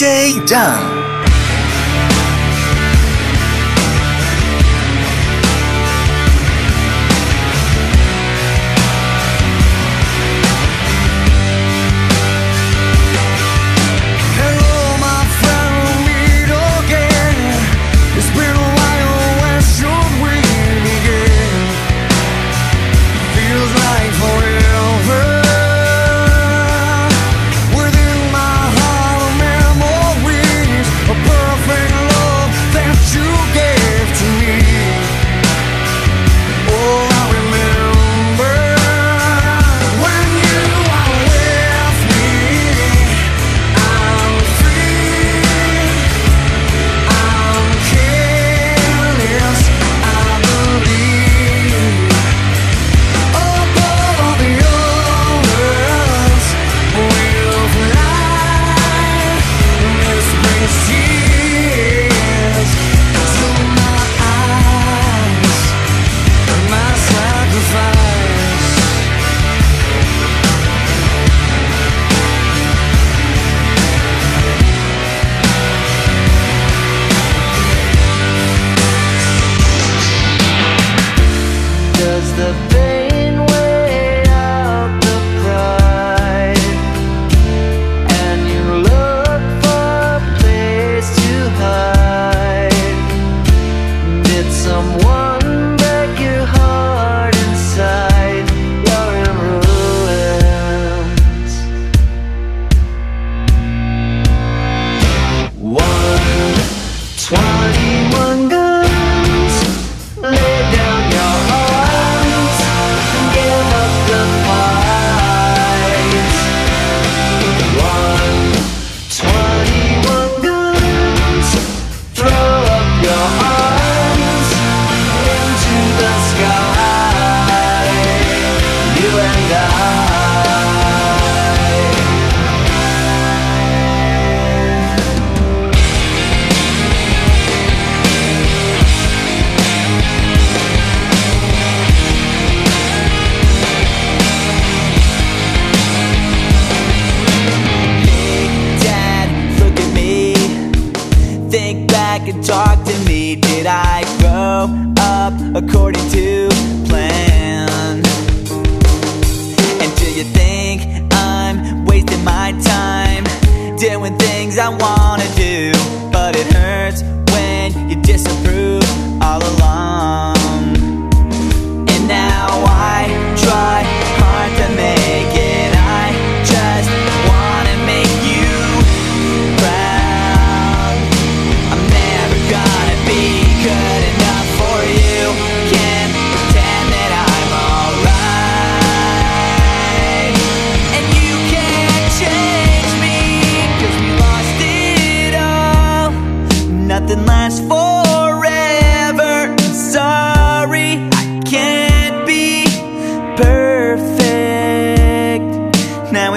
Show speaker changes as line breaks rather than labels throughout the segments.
day down.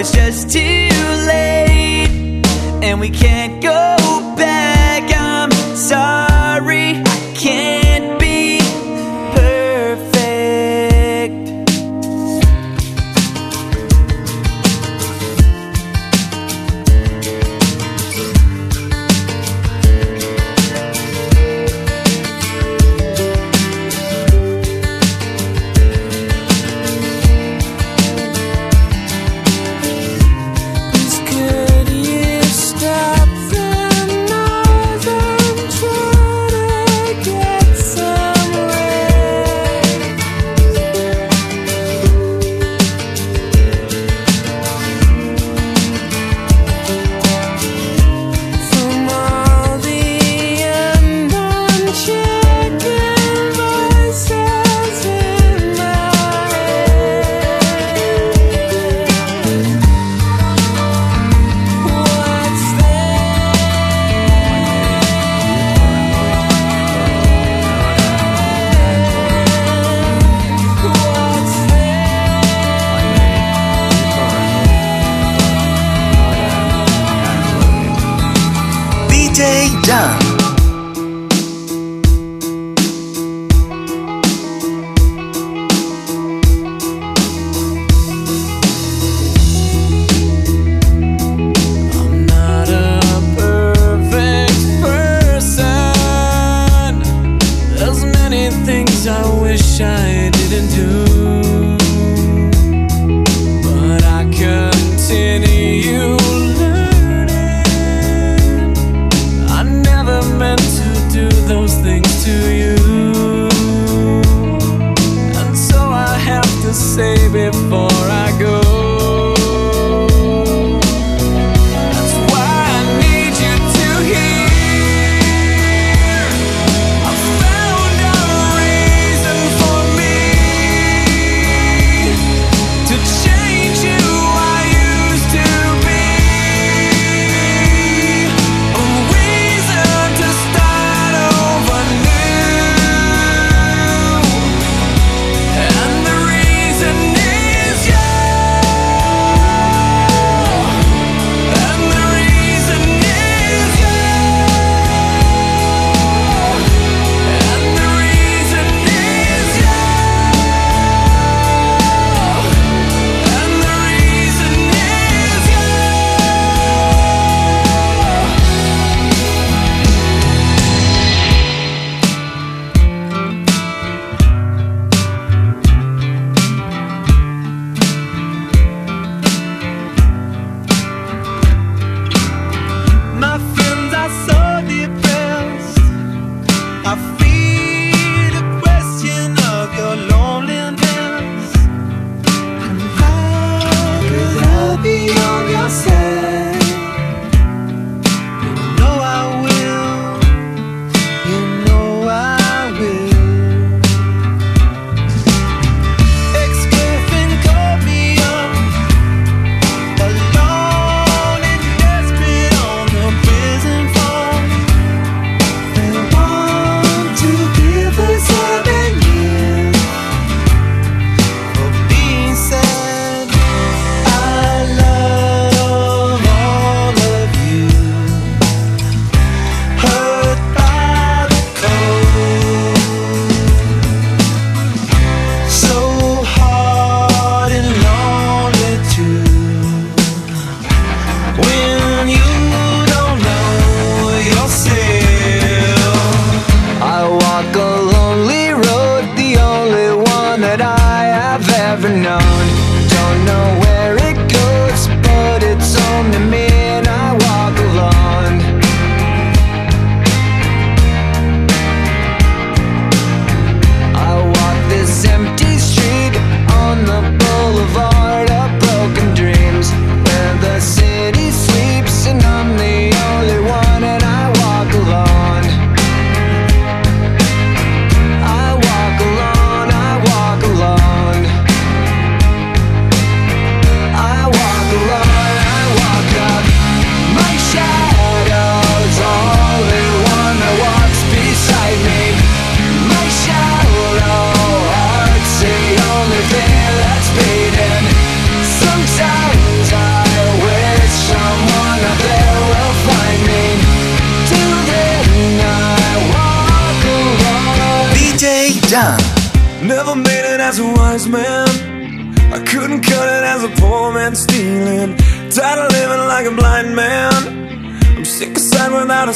it's just too late, and we can't go. done.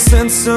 Sense of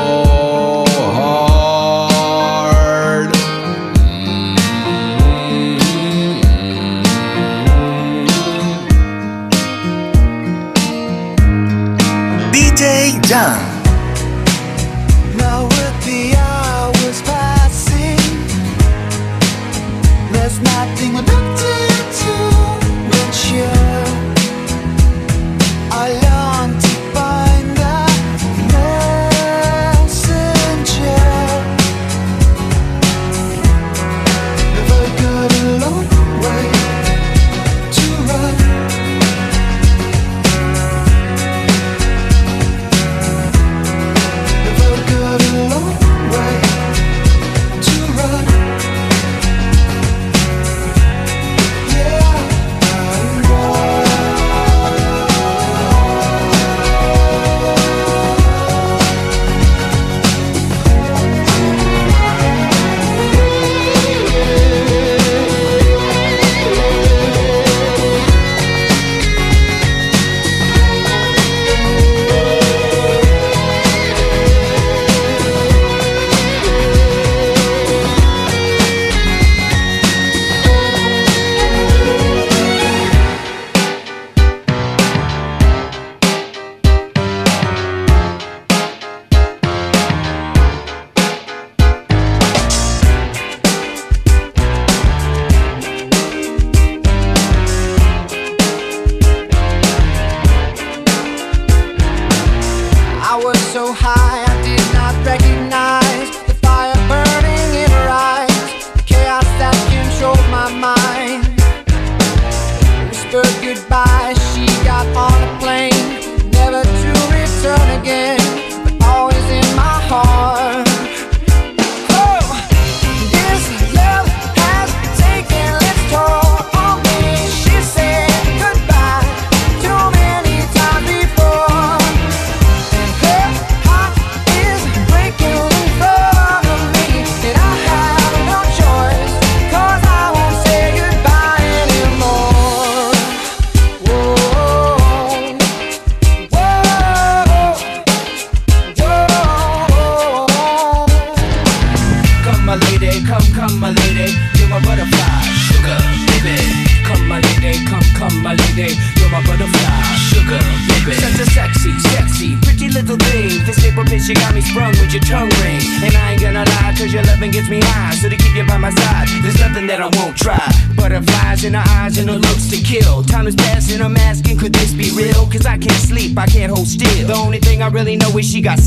DJ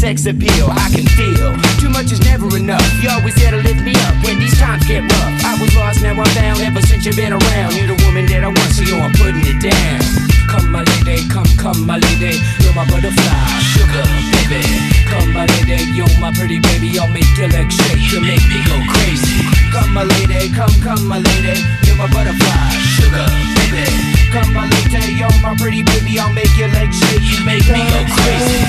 sex appeal. I can feel too much is never enough. You always there to lift me up when these times get rough. I was lost, now I'm found. Ever since you've been around, you're the woman that I want, so yo, I'm putting it down. Come, my lady, come, come, my lady, you're my butterfly, sugar, baby. Come, my lady, you're my pretty baby, I'll make your legs shake, you make me go crazy. Come, my lady, come, come, my lady, you're my butterfly, sugar, baby. Come, my lady, you're my pretty baby, I'll make your legs shake, you make me crazy.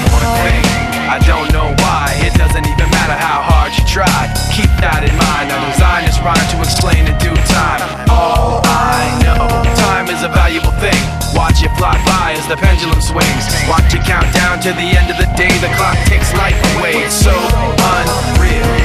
I don't know why, it doesn't even matter how hard you try. Keep that in mind. I'm designed this rhyme to explain in due time. All I know, time is a valuable thing. Watch it fly by as the pendulum swings. Watch it count down to the end of the day. The clock takes life away. It's so unreal.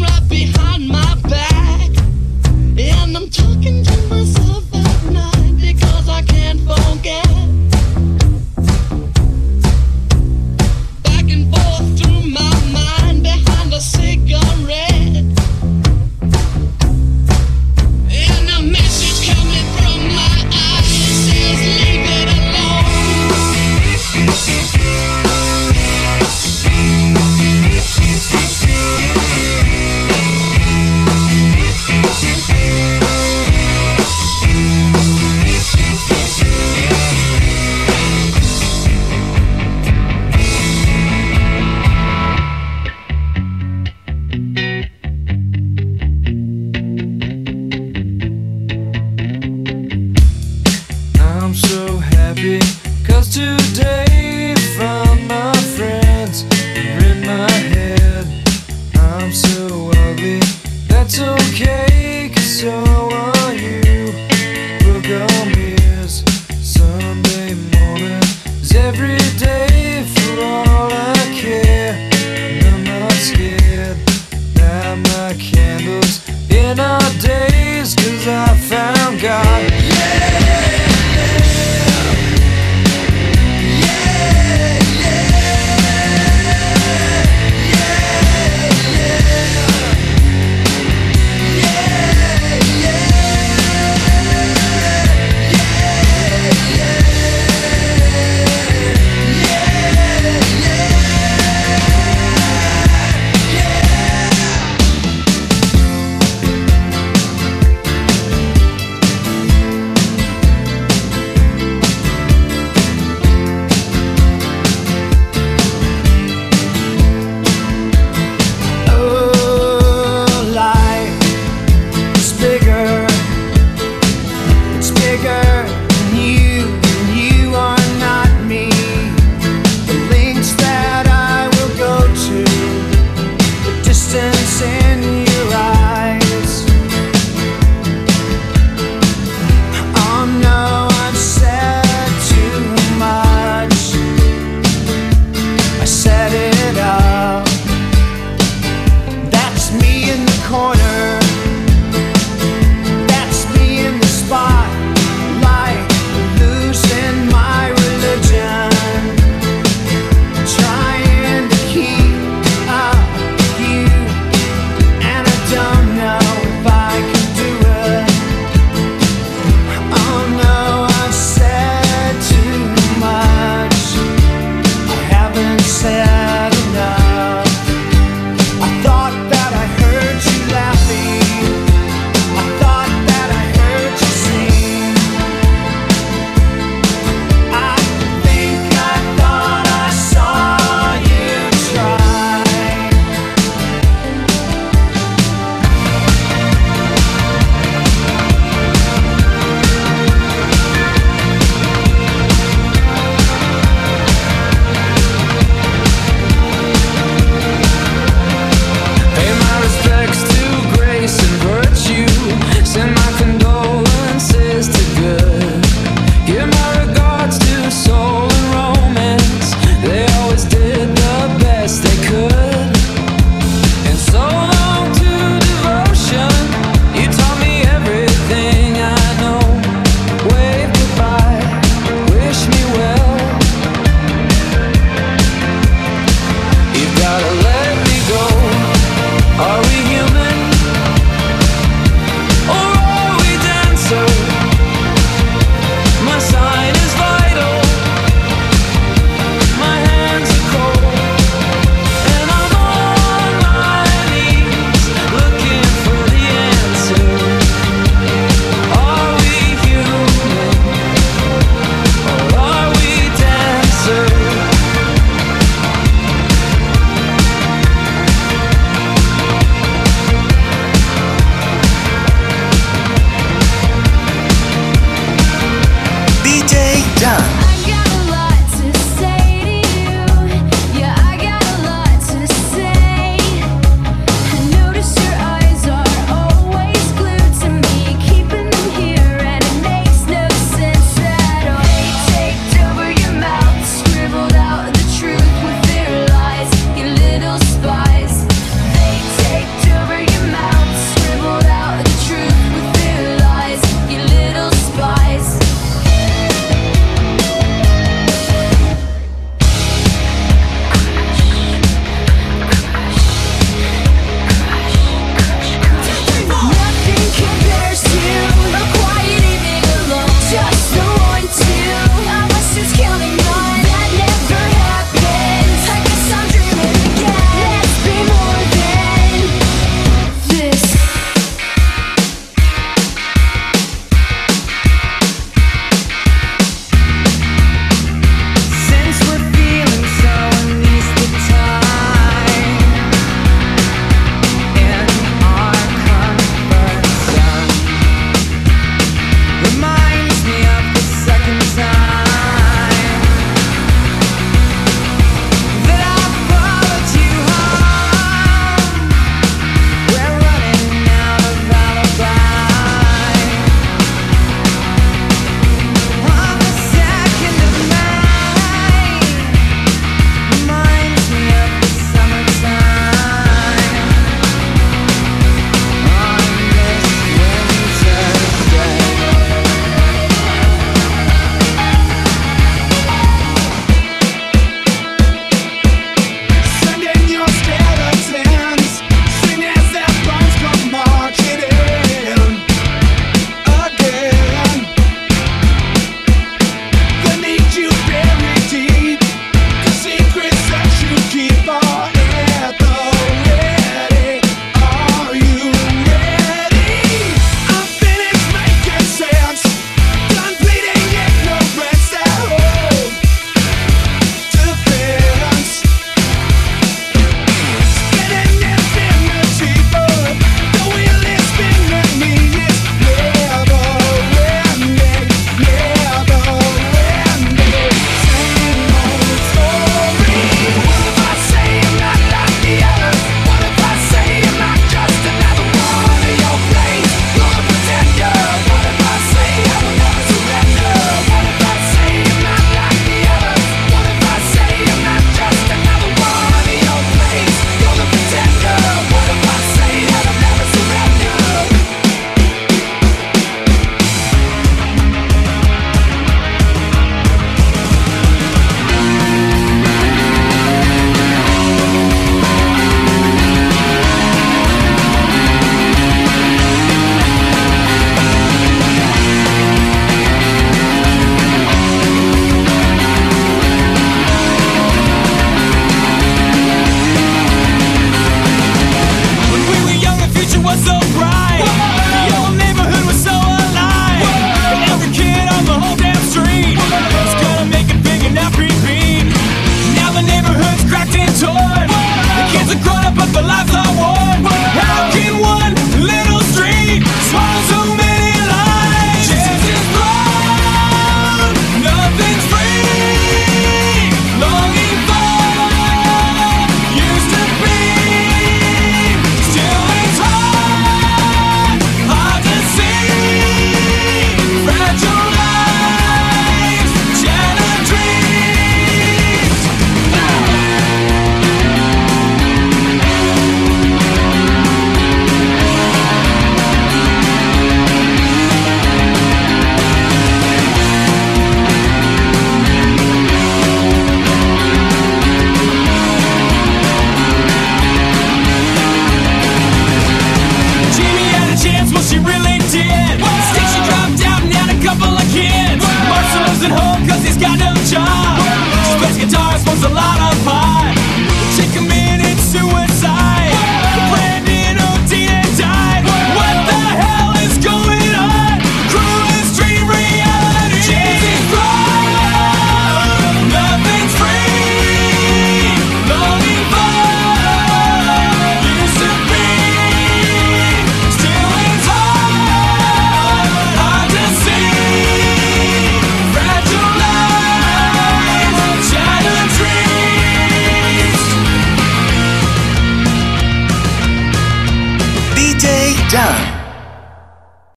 right behind my back, and I'm talking
to.